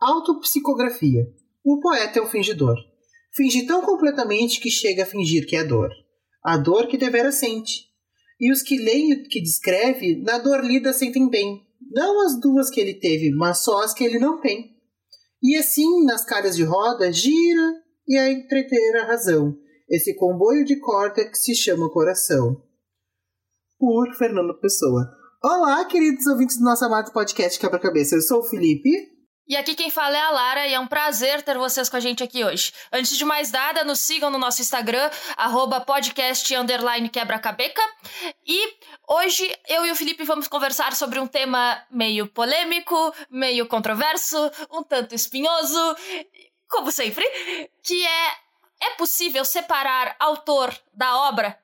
Autopsicografia. O poeta é o fingidor. Finge tão completamente que chega a fingir que é dor. A dor que devera sente. E os que leem o que descreve, na dor lida sentem bem. Não as duas que ele teve, mas só as que ele não tem. E assim, nas caras de roda, gira e a entreter a razão. Esse comboio de corda que se chama coração. Por Fernando Pessoa. Olá, queridos ouvintes do nosso amado podcast Quebra-Cabeça. Eu sou o Felipe. E aqui quem fala é a Lara e é um prazer ter vocês com a gente aqui hoje. Antes de mais nada, nos sigam no nosso Instagram, arroba podcast. E hoje eu e o Felipe vamos conversar sobre um tema meio polêmico, meio controverso, um tanto espinhoso, como sempre, que é é possível separar autor da obra?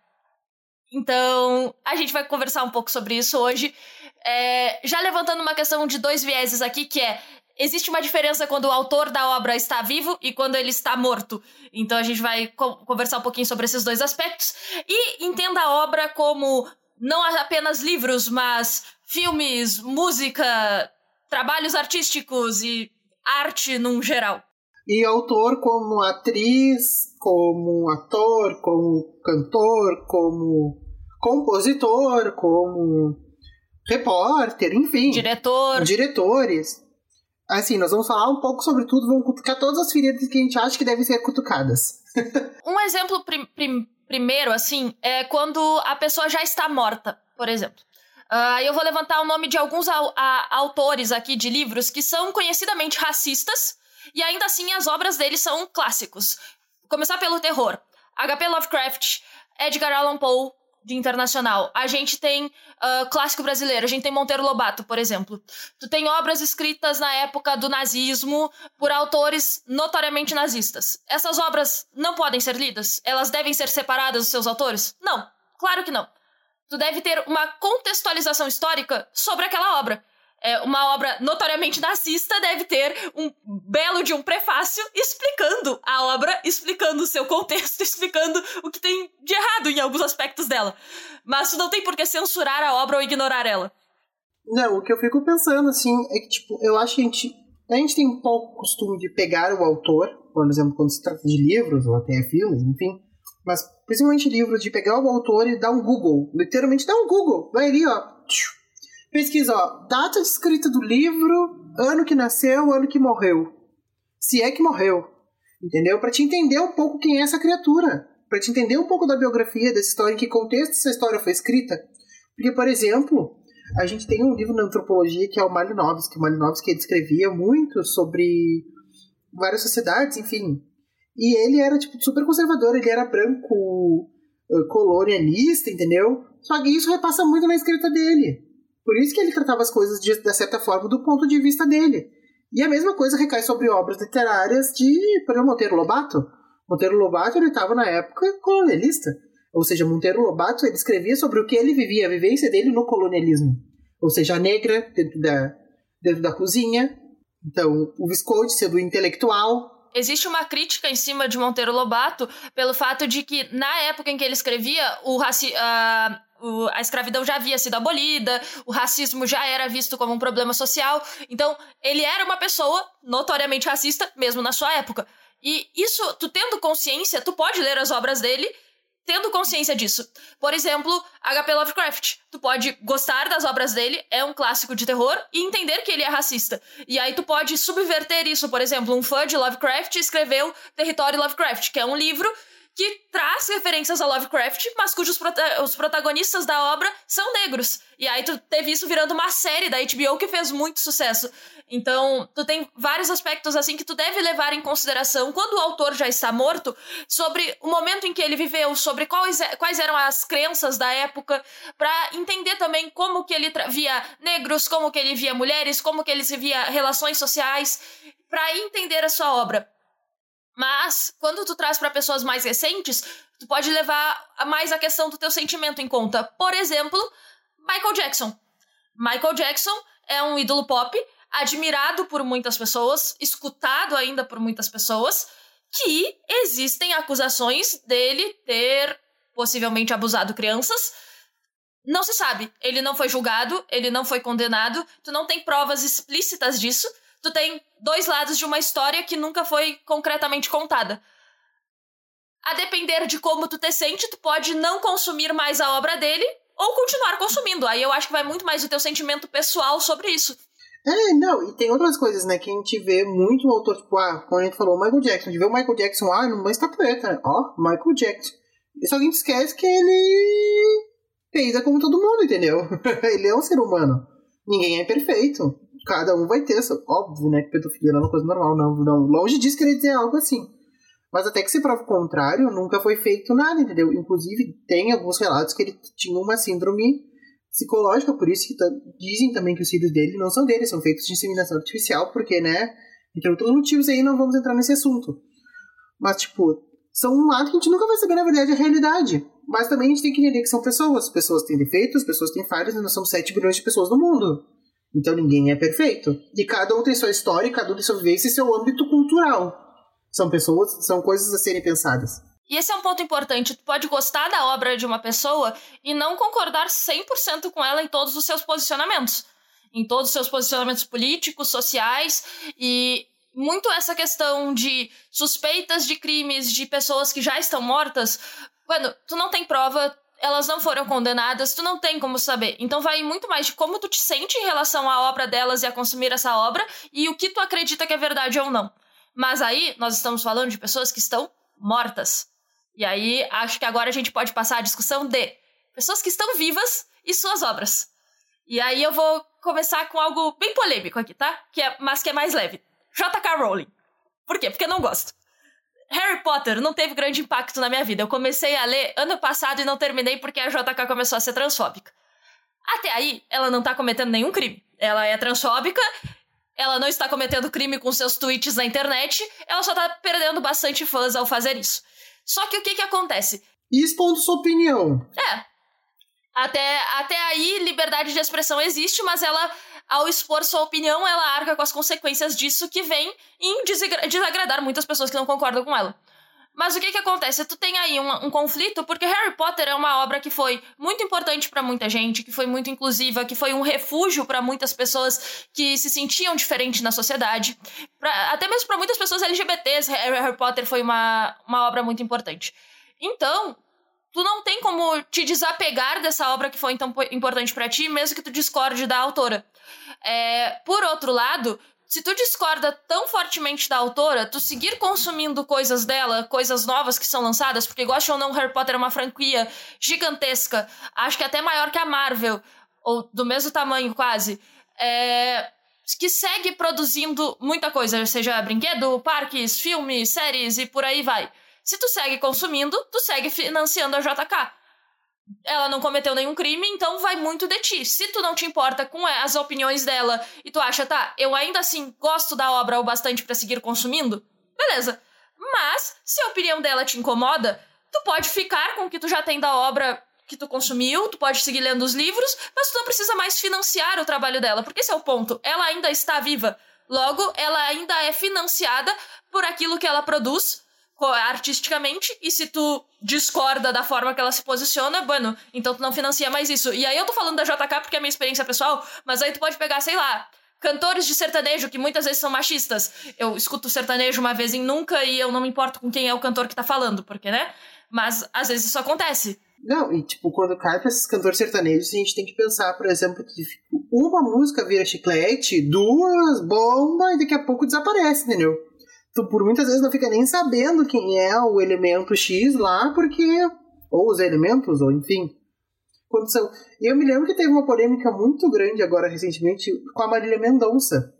Então, a gente vai conversar um pouco sobre isso hoje. É, já levantando uma questão de dois vieses aqui, que é existe uma diferença quando o autor da obra está vivo e quando ele está morto. Então a gente vai co conversar um pouquinho sobre esses dois aspectos. E entenda a obra como não apenas livros, mas filmes, música, trabalhos artísticos e arte num geral. E autor como atriz, como ator, como cantor, como compositor, como repórter, enfim. Diretor. Diretores. Assim, nós vamos falar um pouco sobre tudo, vamos cutucar todas as feridas que a gente acha que devem ser cutucadas. um exemplo prim prim primeiro, assim, é quando a pessoa já está morta, por exemplo. Uh, eu vou levantar o nome de alguns autores aqui de livros que são conhecidamente racistas, e ainda assim as obras deles são clássicos. Começar pelo terror. H.P. Lovecraft, Edgar Allan Poe, de internacional. A gente tem uh, clássico brasileiro, a gente tem Monteiro Lobato, por exemplo. Tu tem obras escritas na época do nazismo por autores notoriamente nazistas. Essas obras não podem ser lidas? Elas devem ser separadas dos seus autores? Não, claro que não. Tu deve ter uma contextualização histórica sobre aquela obra é, uma obra notoriamente nazista deve ter um belo de um prefácio explicando a obra, explicando o seu contexto, explicando o que tem de errado em alguns aspectos dela. Mas não tem por que censurar a obra ou ignorar ela. Não, o que eu fico pensando, assim, é que, tipo, eu acho que a gente, a gente tem um pouco costume de pegar o autor, por exemplo, quando se trata de livros ou até filmes, enfim, mas principalmente livros, de pegar o autor e dar um Google, literalmente dar um Google, vai ali, ó, Pesquisa, ó, data de escrita do livro, ano que nasceu, ano que morreu. Se é que morreu. Entendeu? Para te entender um pouco quem é essa criatura. Para te entender um pouco da biografia dessa história, em que contexto essa história foi escrita. Porque, por exemplo, a gente tem um livro na antropologia que é o Malinowski. O Malinowski descrevia muito sobre várias sociedades, enfim. E ele era, tipo, super conservador. Ele era branco, eh, colonialista, entendeu? Só que isso repassa muito na escrita dele. Por isso que ele tratava as coisas de, de certa forma do ponto de vista dele. E a mesma coisa recai sobre obras literárias de, por exemplo, Monteiro Lobato. Monteiro Lobato ele estava na época colonialista. Ou seja, Monteiro Lobato ele escrevia sobre o que ele vivia, a vivência dele no colonialismo. Ou seja, a negra dentro da, dentro da cozinha. Então, o Visconde sendo intelectual, existe uma crítica em cima de Monteiro Lobato pelo fato de que, na época em que ele escrevia, o raci o, a escravidão já havia sido abolida, o racismo já era visto como um problema social. Então, ele era uma pessoa notoriamente racista, mesmo na sua época. E isso, tu tendo consciência, tu pode ler as obras dele tendo consciência disso. Por exemplo, H.P. Lovecraft. Tu pode gostar das obras dele, é um clássico de terror, e entender que ele é racista. E aí tu pode subverter isso. Por exemplo, um fã de Lovecraft escreveu Território Lovecraft, que é um livro que traz referências a Lovecraft, mas cujos prota os protagonistas da obra são negros. E aí tu teve isso virando uma série da HBO que fez muito sucesso. Então, tu tem vários aspectos assim que tu deve levar em consideração quando o autor já está morto, sobre o momento em que ele viveu, sobre quais, quais eram as crenças da época, para entender também como que ele via negros, como que ele via mulheres, como que ele via relações sociais, para entender a sua obra. Mas, quando tu traz para pessoas mais recentes, tu pode levar mais a questão do teu sentimento em conta. Por exemplo, Michael Jackson. Michael Jackson é um ídolo pop, admirado por muitas pessoas, escutado ainda por muitas pessoas, que existem acusações dele ter possivelmente abusado crianças. Não se sabe. Ele não foi julgado, ele não foi condenado, tu não tem provas explícitas disso. Tu tem dois lados de uma história que nunca foi concretamente contada. A depender de como tu te sente, tu pode não consumir mais a obra dele ou continuar consumindo. Aí eu acho que vai muito mais do teu sentimento pessoal sobre isso. É, não, e tem outras coisas, né, que a gente vê muito o autor, tipo, ah, como a gente falou, o Michael Jackson, a gente vê o Michael Jackson, ah, numa estatueta, né? Ó, Michael Jackson. E só a gente esquece que ele peida como todo mundo, entendeu? ele é um ser humano. Ninguém é perfeito. Cada um vai ter, óbvio, né, que pedofilia não é uma coisa normal, não, não. Longe disso querer dizer algo assim. Mas até que se prova o contrário, nunca foi feito nada, entendeu? Inclusive, tem alguns relatos que ele tinha uma síndrome psicológica, por isso que dizem também que os filhos dele não são dele, são feitos de inseminação artificial, porque, né, entre outros motivos aí, não vamos entrar nesse assunto. Mas, tipo, são um lado que a gente nunca vai saber, na verdade, a realidade. Mas também a gente tem que entender que são pessoas. Pessoas têm defeitos, pessoas têm falhas, e nós somos 7 bilhões de pessoas no mundo. Então ninguém é perfeito. E cada um tem sua história, cada um tem sua vivência e seu âmbito cultural. São pessoas, são coisas a serem pensadas. E esse é um ponto importante. Tu pode gostar da obra de uma pessoa e não concordar 100% com ela em todos os seus posicionamentos. Em todos os seus posicionamentos políticos, sociais e muito essa questão de suspeitas de crimes de pessoas que já estão mortas. Quando tu não tem prova, elas não foram condenadas, tu não tem como saber. Então vai muito mais de como tu te sente em relação à obra delas e a consumir essa obra e o que tu acredita que é verdade ou não. Mas aí nós estamos falando de pessoas que estão mortas. E aí, acho que agora a gente pode passar a discussão de pessoas que estão vivas e suas obras. E aí eu vou começar com algo bem polêmico aqui, tá? Que é, mas que é mais leve. J.K. Rowling. Por quê? Porque eu não gosto. Harry Potter não teve grande impacto na minha vida. Eu comecei a ler ano passado e não terminei porque a JK começou a ser transfóbica. Até aí, ela não tá cometendo nenhum crime. Ela é transfóbica, ela não está cometendo crime com seus tweets na internet, ela só tá perdendo bastante fãs ao fazer isso. Só que o que que acontece? Expondo sua opinião. É. Até, até aí, liberdade de expressão existe, mas ela, ao expor sua opinião, ela arca com as consequências disso que vem em desagradar muitas pessoas que não concordam com ela. Mas o que que acontece? Tu tem aí um, um conflito, porque Harry Potter é uma obra que foi muito importante para muita gente, que foi muito inclusiva, que foi um refúgio para muitas pessoas que se sentiam diferentes na sociedade. Pra, até mesmo para muitas pessoas LGBTs, Harry Potter foi uma, uma obra muito importante. Então, tu não tem como te desapegar dessa obra que foi tão importante para ti, mesmo que tu discorde da autora. É, por outro lado, se tu discorda tão fortemente da autora, tu seguir consumindo coisas dela, coisas novas que são lançadas, porque gosta ou não, Harry Potter é uma franquia gigantesca, acho que até maior que a Marvel, ou do mesmo tamanho quase, é, que segue produzindo muita coisa, seja brinquedo, parques, filmes, séries e por aí vai. Se tu segue consumindo, tu segue financiando a JK ela não cometeu nenhum crime, então vai muito de ti. Se tu não te importa com as opiniões dela e tu acha, tá, eu ainda assim gosto da obra o bastante para seguir consumindo, beleza. Mas, se a opinião dela te incomoda, tu pode ficar com o que tu já tem da obra que tu consumiu, tu pode seguir lendo os livros, mas tu não precisa mais financiar o trabalho dela, porque esse é o ponto. Ela ainda está viva. Logo, ela ainda é financiada por aquilo que ela produz artisticamente, e se tu discorda da forma que ela se posiciona, bueno, então tu não financia mais isso. E aí eu tô falando da JK porque é minha experiência pessoal, mas aí tu pode pegar, sei lá, cantores de sertanejo que muitas vezes são machistas. Eu escuto sertanejo uma vez em nunca e eu não me importo com quem é o cantor que tá falando, porque, né? Mas às vezes isso acontece. Não, e tipo, quando cai pra esses cantores sertanejos, a gente tem que pensar, por exemplo, que uma música vira chiclete, duas bomba e daqui a pouco desaparece, entendeu? Tu por muitas vezes não fica nem sabendo quem é o elemento X lá, porque. Ou os elementos, ou enfim. Quando são... E eu me lembro que teve uma polêmica muito grande agora recentemente com a Marília Mendonça.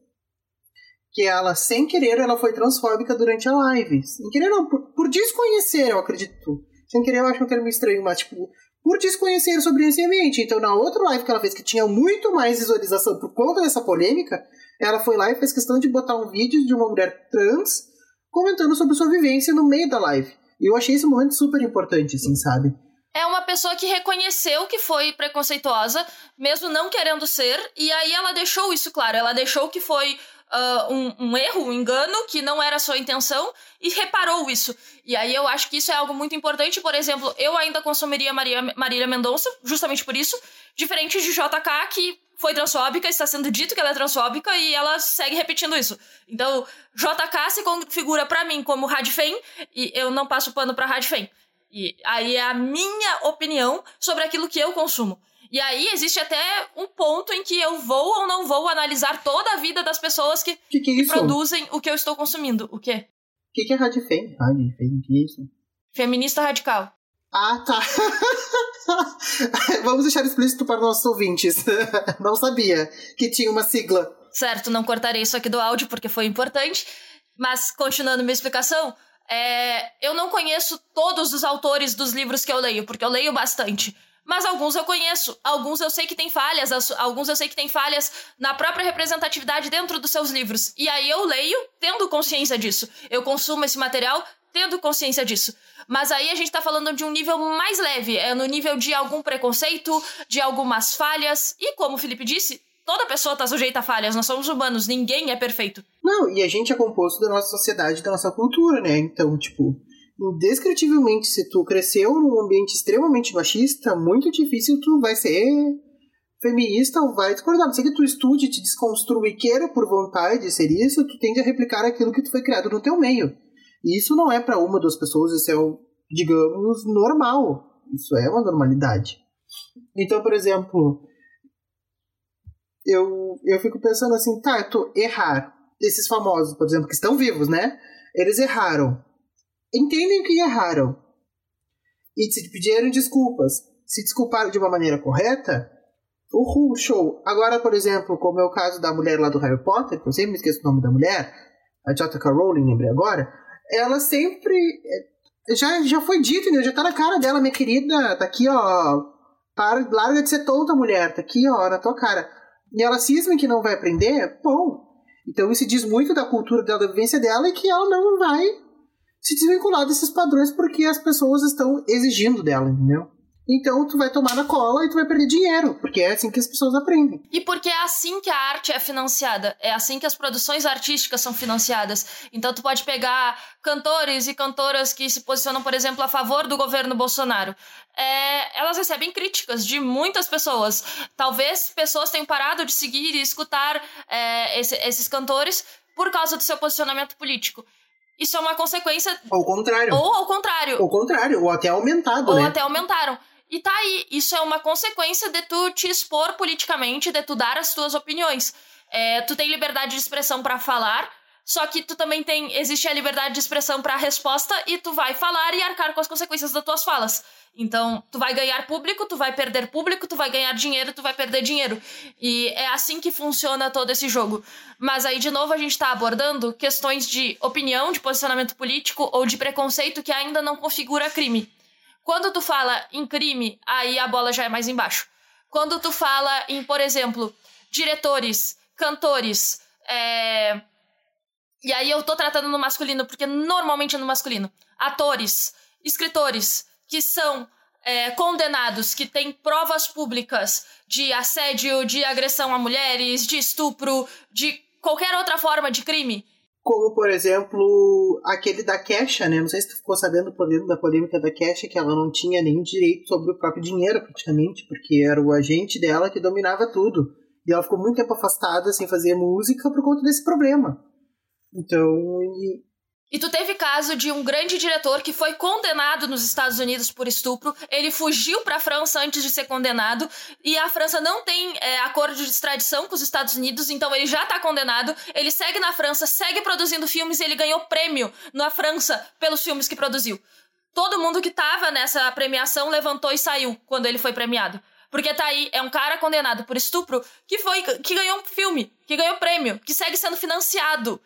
Que ela, sem querer, ela foi transfóbica durante a live. Sem querer, não, por, por desconhecer, eu acredito. Sem querer, eu acho um termo estranho, mas tipo, por desconhecer sobre esse ambiente. Então, na outra live que ela fez, que tinha muito mais visualização por conta dessa polêmica, ela foi lá e fez questão de botar um vídeo de uma mulher trans comentando sobre sua vivência no meio da live. E eu achei esse momento super importante, assim, sabe? É uma pessoa que reconheceu que foi preconceituosa, mesmo não querendo ser, e aí ela deixou isso claro. Ela deixou que foi uh, um, um, erro, um engano, que não era sua intenção, e reparou isso. E aí eu acho que isso é algo muito importante. Por exemplo, eu ainda consumiria Maria, Marília Mendonça, justamente por isso, diferente de JK, que foi transfóbica, está sendo dito que ela é transfóbica e ela segue repetindo isso. Então, JK se configura para mim como Radfem e eu não passo pano para Radfem. E aí é a minha opinião sobre aquilo que eu consumo. E aí existe até um ponto em que eu vou ou não vou analisar toda a vida das pessoas que, que, que, é que produzem o que eu estou consumindo. O quê? O que, que é Radfem? Radfem, que é isso? Feminista radical. Ah, tá. Vamos deixar explícito para nossos ouvintes. Não sabia que tinha uma sigla. Certo, não cortarei isso aqui do áudio porque foi importante. Mas, continuando minha explicação, é... eu não conheço todos os autores dos livros que eu leio, porque eu leio bastante. Mas alguns eu conheço, alguns eu sei que tem falhas, alguns eu sei que tem falhas na própria representatividade dentro dos seus livros. E aí eu leio tendo consciência disso. Eu consumo esse material tendo consciência disso. Mas aí a gente tá falando de um nível mais leve, é no nível de algum preconceito, de algumas falhas. E como o Felipe disse, toda pessoa tá sujeita a falhas, nós somos humanos, ninguém é perfeito. Não, e a gente é composto da nossa sociedade, da nossa cultura, né? Então, tipo, indescritivelmente, se tu cresceu num ambiente extremamente machista, muito difícil tu vai ser feminista ou vai discordar. Não sei que tu estude, te desconstrua e queira por vontade ser isso, tu tende a replicar aquilo que tu foi criado no teu meio. Isso não é para uma, duas pessoas, isso é, digamos, normal. Isso é uma normalidade. Então, por exemplo, eu, eu fico pensando assim, tá, tu errar. Esses famosos, por exemplo, que estão vivos, né? Eles erraram. Entendem que erraram. E se pediram desculpas. Se desculparam de uma maneira correta, uhul, show. Agora, por exemplo, como é o caso da mulher lá do Harry Potter, que eu sempre me esqueço o nome da mulher, a J.K. Rowling, lembrei agora, ela sempre. É, já, já foi dito, né? Já tá na cara dela, minha querida, tá aqui, ó. Para, larga de ser tonta, mulher, tá aqui, ó, na tua cara. E ela cisma que não vai aprender, bom. Então isso diz muito da cultura dela, da vivência dela, e que ela não vai se desvincular desses padrões porque as pessoas estão exigindo dela, entendeu? Então tu vai tomar na cola e tu vai perder dinheiro, porque é assim que as pessoas aprendem. E porque é assim que a arte é financiada, é assim que as produções artísticas são financiadas. Então tu pode pegar cantores e cantoras que se posicionam, por exemplo, a favor do governo Bolsonaro. É, elas recebem críticas de muitas pessoas. Talvez pessoas tenham parado de seguir e escutar é, esse, esses cantores por causa do seu posicionamento político. Isso é uma consequência. Ao contrário. Ou ao contrário. Ou contrário, ou até aumentado, ou né? Ou até aumentaram. E tá aí, isso é uma consequência de tu te expor politicamente, de tu dar as tuas opiniões. É, tu tem liberdade de expressão para falar, só que tu também tem. Existe a liberdade de expressão para resposta e tu vai falar e arcar com as consequências das tuas falas. Então, tu vai ganhar público, tu vai perder público, tu vai ganhar dinheiro, tu vai perder dinheiro. E é assim que funciona todo esse jogo. Mas aí, de novo, a gente tá abordando questões de opinião, de posicionamento político ou de preconceito que ainda não configura crime. Quando tu fala em crime, aí a bola já é mais embaixo. Quando tu fala em, por exemplo, diretores, cantores, é... e aí eu tô tratando no masculino, porque normalmente é no masculino, atores, escritores, que são é, condenados, que têm provas públicas de assédio, de agressão a mulheres, de estupro, de qualquer outra forma de crime, como, por exemplo, aquele da Kesha, né? Não sei se tu ficou sabendo por dentro da polêmica da Kesha, que ela não tinha nenhum direito sobre o próprio dinheiro, praticamente, porque era o agente dela que dominava tudo. E ela ficou muito tempo afastada, sem fazer música, por conta desse problema. Então, e e tu teve caso de um grande diretor que foi condenado nos Estados Unidos por estupro. Ele fugiu para a França antes de ser condenado. E a França não tem é, acordo de extradição com os Estados Unidos, então ele já tá condenado. Ele segue na França, segue produzindo filmes e ele ganhou prêmio na França pelos filmes que produziu. Todo mundo que tava nessa premiação levantou e saiu quando ele foi premiado. Porque tá aí, é um cara condenado por estupro que foi que ganhou um filme, que ganhou prêmio, que segue sendo financiado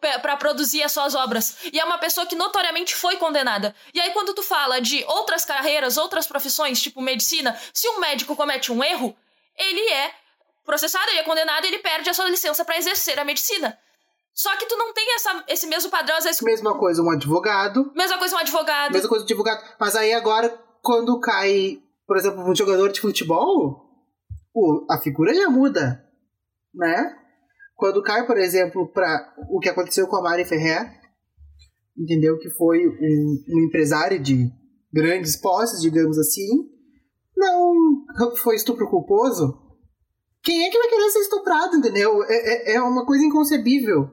para produzir as suas obras. E é uma pessoa que notoriamente foi condenada. E aí, quando tu fala de outras carreiras, outras profissões, tipo medicina, se um médico comete um erro, ele é processado, ele é condenado ele perde a sua licença para exercer a medicina. Só que tu não tem essa, esse mesmo padrão, às vezes. Mesma coisa um advogado. Mesma coisa um advogado. Mesma coisa um advogado. Mas aí agora, quando cai, por exemplo, um jogador de futebol, a figura já muda. Né? Quando cai, por exemplo, para o que aconteceu com a Mari Ferrer, entendeu? Que foi um, um empresário de grandes posses, digamos assim, não foi estupro culposo, Quem é que vai querer ser estuprado, entendeu? É, é, é uma coisa inconcebível.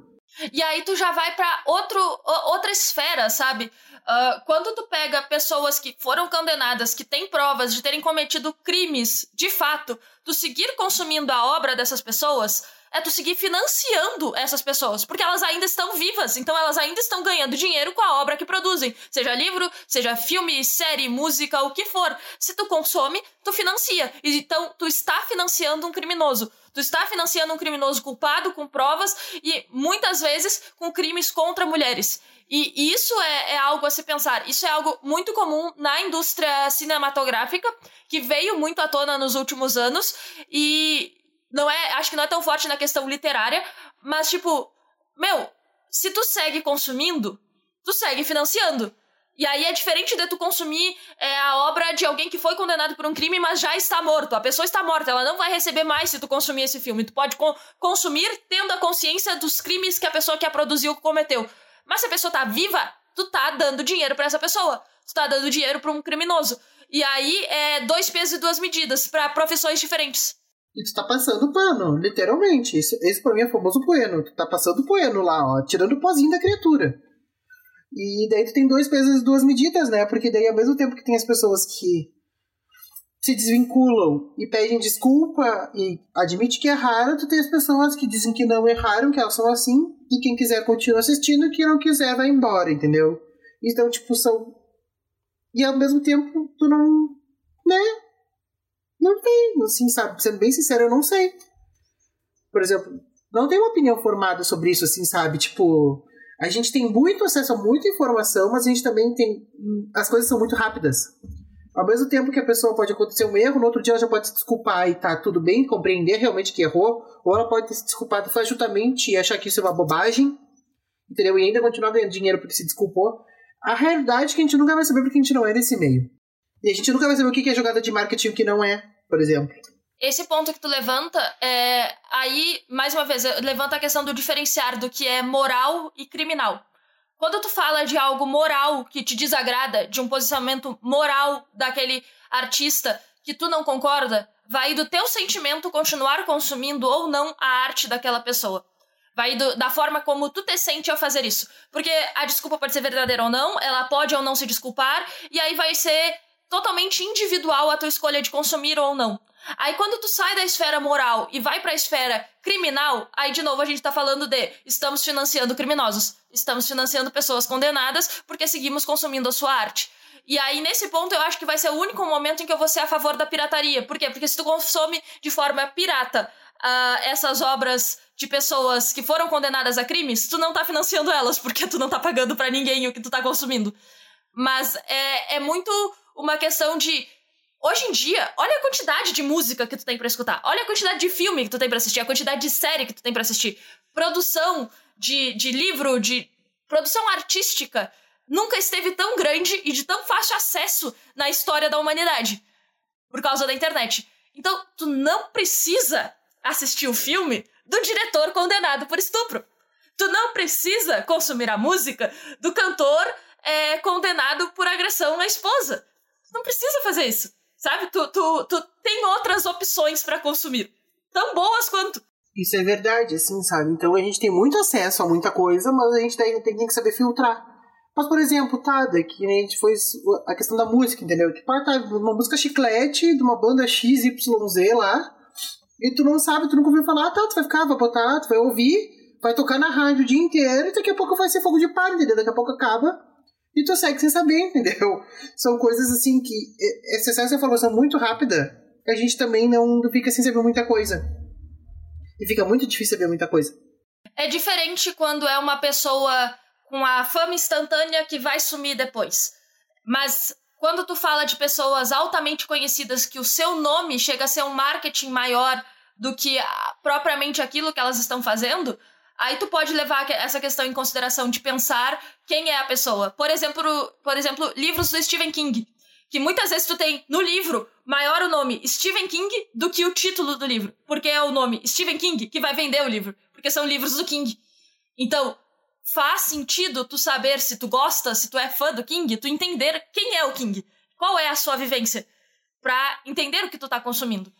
E aí tu já vai para outro outra esfera, sabe? Uh, quando tu pega pessoas que foram condenadas, que têm provas de terem cometido crimes de fato, tu seguir consumindo a obra dessas pessoas é tu seguir financiando essas pessoas, porque elas ainda estão vivas, então elas ainda estão ganhando dinheiro com a obra que produzem, seja livro, seja filme, série, música, o que for. Se tu consome, tu financia. Então tu está financiando um criminoso. Tu está financiando um criminoso culpado com provas e muitas vezes com crimes contra mulheres. E isso é, é, algo a se pensar. Isso é algo muito comum na indústria cinematográfica, que veio muito à tona nos últimos anos. E não é, acho que não é tão forte na questão literária, mas tipo, meu, se tu segue consumindo, tu segue financiando. E aí é diferente de tu consumir é, a obra de alguém que foi condenado por um crime, mas já está morto. A pessoa está morta, ela não vai receber mais se tu consumir esse filme. Tu pode co consumir tendo a consciência dos crimes que a pessoa que a produziu cometeu. Mas se a pessoa tá viva, tu tá dando dinheiro para essa pessoa. Tu tá dando dinheiro para um criminoso. E aí é dois pesos e duas medidas para profissões diferentes. E tu tá passando pano, literalmente. Isso, esse pra mim é famoso poeno. Tu tá passando poeno lá, ó, tirando o pozinho da criatura. E daí tu tem dois pesos e duas medidas, né? Porque daí ao mesmo tempo que tem as pessoas que se desvinculam e pedem desculpa e admite que erraram, tu tem as pessoas que dizem que não erraram, que elas são assim, e quem quiser continua assistindo, quem não quiser vai embora, entendeu? Então, tipo, são. E ao mesmo tempo, tu não. né? Não tem, assim, sabe? Sendo bem sincero, eu não sei. Por exemplo, não tenho uma opinião formada sobre isso, assim, sabe? Tipo, a gente tem muito acesso a muita informação, mas a gente também tem. As coisas são muito rápidas. Ao mesmo tempo que a pessoa pode acontecer um erro, no outro dia ela já pode se desculpar e tá tudo bem, compreender realmente que errou, ou ela pode ter se desculpado fajuntamente e achar que isso é uma bobagem, entendeu? E ainda continuar ganhando dinheiro porque se desculpou. A realidade é que a gente nunca vai saber porque a gente não é nesse meio. E a gente nunca vai saber o que é jogada de marketing que não é, por exemplo. Esse ponto que tu levanta, é, aí, mais uma vez, levanta a questão do diferenciar do que é moral e criminal. Quando tu fala de algo moral que te desagrada, de um posicionamento moral daquele artista que tu não concorda, vai do teu sentimento continuar consumindo ou não a arte daquela pessoa. Vai do, da forma como tu te sente ao fazer isso. Porque a desculpa pode ser verdadeira ou não, ela pode ou não se desculpar, e aí vai ser totalmente individual a tua escolha de consumir ou não. Aí quando tu sai da esfera moral e vai para a esfera criminal, aí de novo a gente tá falando de estamos financiando criminosos, estamos financiando pessoas condenadas porque seguimos consumindo a sua arte. E aí, nesse ponto, eu acho que vai ser o único momento em que eu vou ser a favor da pirataria. Por quê? Porque se tu consome de forma pirata uh, essas obras de pessoas que foram condenadas a crimes, tu não tá financiando elas, porque tu não tá pagando para ninguém o que tu tá consumindo. Mas é, é muito uma questão de Hoje em dia, olha a quantidade de música que tu tem para escutar, olha a quantidade de filme que tu tem para assistir, a quantidade de série que tu tem para assistir, produção de, de livro, de produção artística nunca esteve tão grande e de tão fácil acesso na história da humanidade por causa da internet. Então, tu não precisa assistir o filme do diretor condenado por estupro. Tu não precisa consumir a música do cantor é, condenado por agressão à esposa. Não precisa fazer isso. Sabe? Tu, tu, tu tem outras opções para consumir. Tão boas quanto. Isso é verdade, assim, sabe? Então a gente tem muito acesso a muita coisa, mas a gente tem, tem que saber filtrar. Mas, por exemplo, tá, daqui né, a gente foi a questão da música, entendeu? Tipo, ah, tá, uma música chiclete de uma banda XYZ lá, e tu não sabe, tu nunca ouviu falar, tá, tu vai ficar, vai botar, tu vai ouvir, vai tocar na rádio o dia inteiro, e daqui a pouco vai ser fogo de palha, entendeu? Daqui a pouco acaba, e tu segue sem saber, entendeu? São coisas assim que esse excesso de informação muito rápida, a gente também não fica sem saber muita coisa. E fica muito difícil saber muita coisa. É diferente quando é uma pessoa com a fama instantânea que vai sumir depois. Mas quando tu fala de pessoas altamente conhecidas que o seu nome chega a ser um marketing maior do que propriamente aquilo que elas estão fazendo, Aí tu pode levar essa questão em consideração de pensar quem é a pessoa. Por exemplo, por exemplo, livros do Stephen King, que muitas vezes tu tem no livro maior o nome Stephen King do que o título do livro, porque é o nome Stephen King que vai vender o livro, porque são livros do King. Então, faz sentido tu saber se tu gosta, se tu é fã do King, tu entender quem é o King, qual é a sua vivência, pra entender o que tu tá consumindo.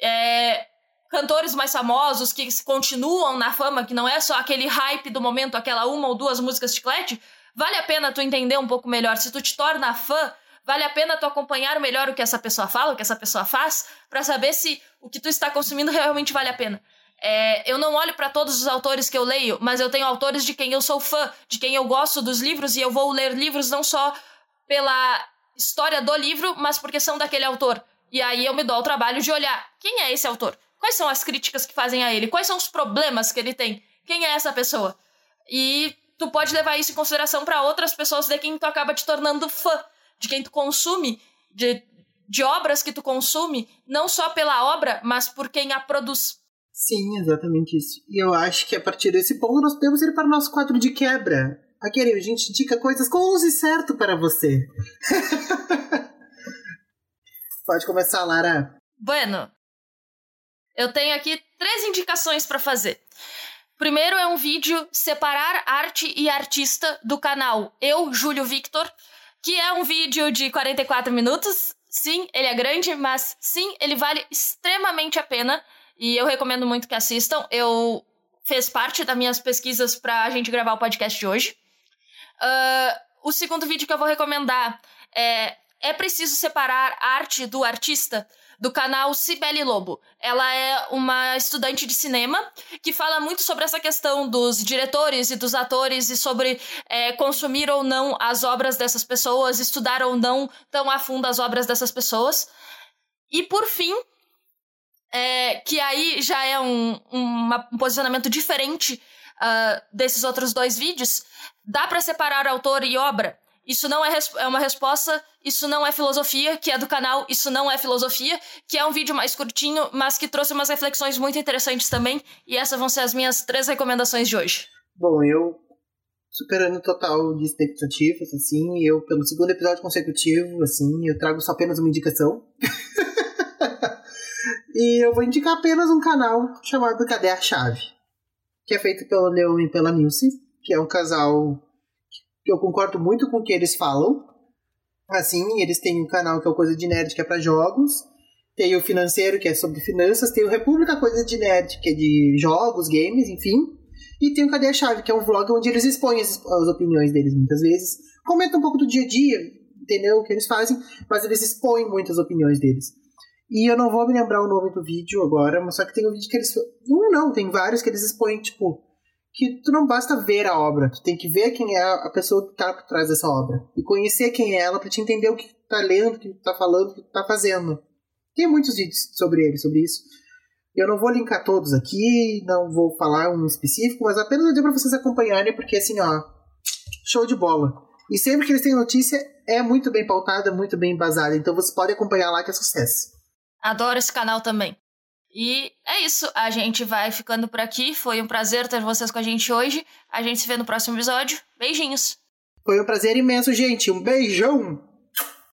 É, cantores mais famosos que continuam na fama, que não é só aquele hype do momento, aquela uma ou duas músicas chiclete, vale a pena tu entender um pouco melhor. Se tu te torna fã, vale a pena tu acompanhar melhor o que essa pessoa fala, o que essa pessoa faz, para saber se o que tu está consumindo realmente vale a pena. É, eu não olho para todos os autores que eu leio, mas eu tenho autores de quem eu sou fã, de quem eu gosto dos livros, e eu vou ler livros não só pela história do livro, mas porque são daquele autor. E aí eu me dou o trabalho de olhar quem é esse autor, quais são as críticas que fazem a ele, quais são os problemas que ele tem, quem é essa pessoa. E tu pode levar isso em consideração para outras pessoas de quem tu acaba te tornando fã, de quem tu consome, de, de obras que tu consome, não só pela obra, mas por quem a produz. Sim, exatamente isso. E eu acho que a partir desse ponto nós podemos ir para o nosso quadro de quebra. Aqui a gente indica coisas com use certo para você. Pode começar, Lara. Bueno, eu tenho aqui três indicações para fazer. Primeiro é um vídeo separar arte e artista do canal Eu, Júlio Victor, que é um vídeo de 44 minutos. Sim, ele é grande, mas sim, ele vale extremamente a pena. E eu recomendo muito que assistam. Eu fez parte das minhas pesquisas para a gente gravar o podcast de hoje. Uh, o segundo vídeo que eu vou recomendar é É Preciso Separar Arte do Artista, do canal Cibele Lobo. Ela é uma estudante de cinema que fala muito sobre essa questão dos diretores e dos atores e sobre é, consumir ou não as obras dessas pessoas, estudar ou não tão a fundo as obras dessas pessoas. E por fim, é, que aí já é um, uma, um posicionamento diferente uh, desses outros dois vídeos, dá para separar autor e obra? Isso não é, é uma resposta, isso não é filosofia, que é do canal Isso Não É Filosofia, que é um vídeo mais curtinho, mas que trouxe umas reflexões muito interessantes também, e essas vão ser as minhas três recomendações de hoje. Bom, eu superando o total de expectativas, assim, eu pelo segundo episódio consecutivo, assim, eu trago só apenas uma indicação. E eu vou indicar apenas um canal chamado Cadê a Chave? Que é feito pelo Leon e pela Nilce, que é um casal que eu concordo muito com o que eles falam. Assim, eles têm um canal que é o Coisa de Nerd, que é para jogos. Tem o Financeiro, que é sobre finanças. Tem o República Coisa de Nerd, que é de jogos, games, enfim. E tem o Cadê a Chave, que é um vlog onde eles expõem as, as opiniões deles muitas vezes. Comentam um pouco do dia a dia, entendeu? O que eles fazem, mas eles expõem muitas opiniões deles. E eu não vou me lembrar o nome do vídeo agora, mas só que tem um vídeo que eles. Um não, tem vários que eles expõem, tipo, que tu não basta ver a obra, tu tem que ver quem é a pessoa que tá por trás dessa obra. E conhecer quem é ela pra te entender o que tu tá lendo, o que tu tá falando, o que tu tá fazendo. Tem muitos vídeos sobre ele, sobre isso. Eu não vou linkar todos aqui, não vou falar um específico, mas apenas vou dizer pra vocês acompanharem, porque assim, ó, show de bola. E sempre que eles têm notícia, é muito bem pautada, muito bem embasada. Então você pode acompanhar lá que é sucesso. Adoro esse canal também. E é isso, a gente vai ficando por aqui. Foi um prazer ter vocês com a gente hoje. A gente se vê no próximo episódio. Beijinhos. Foi um prazer imenso, gente. Um beijão.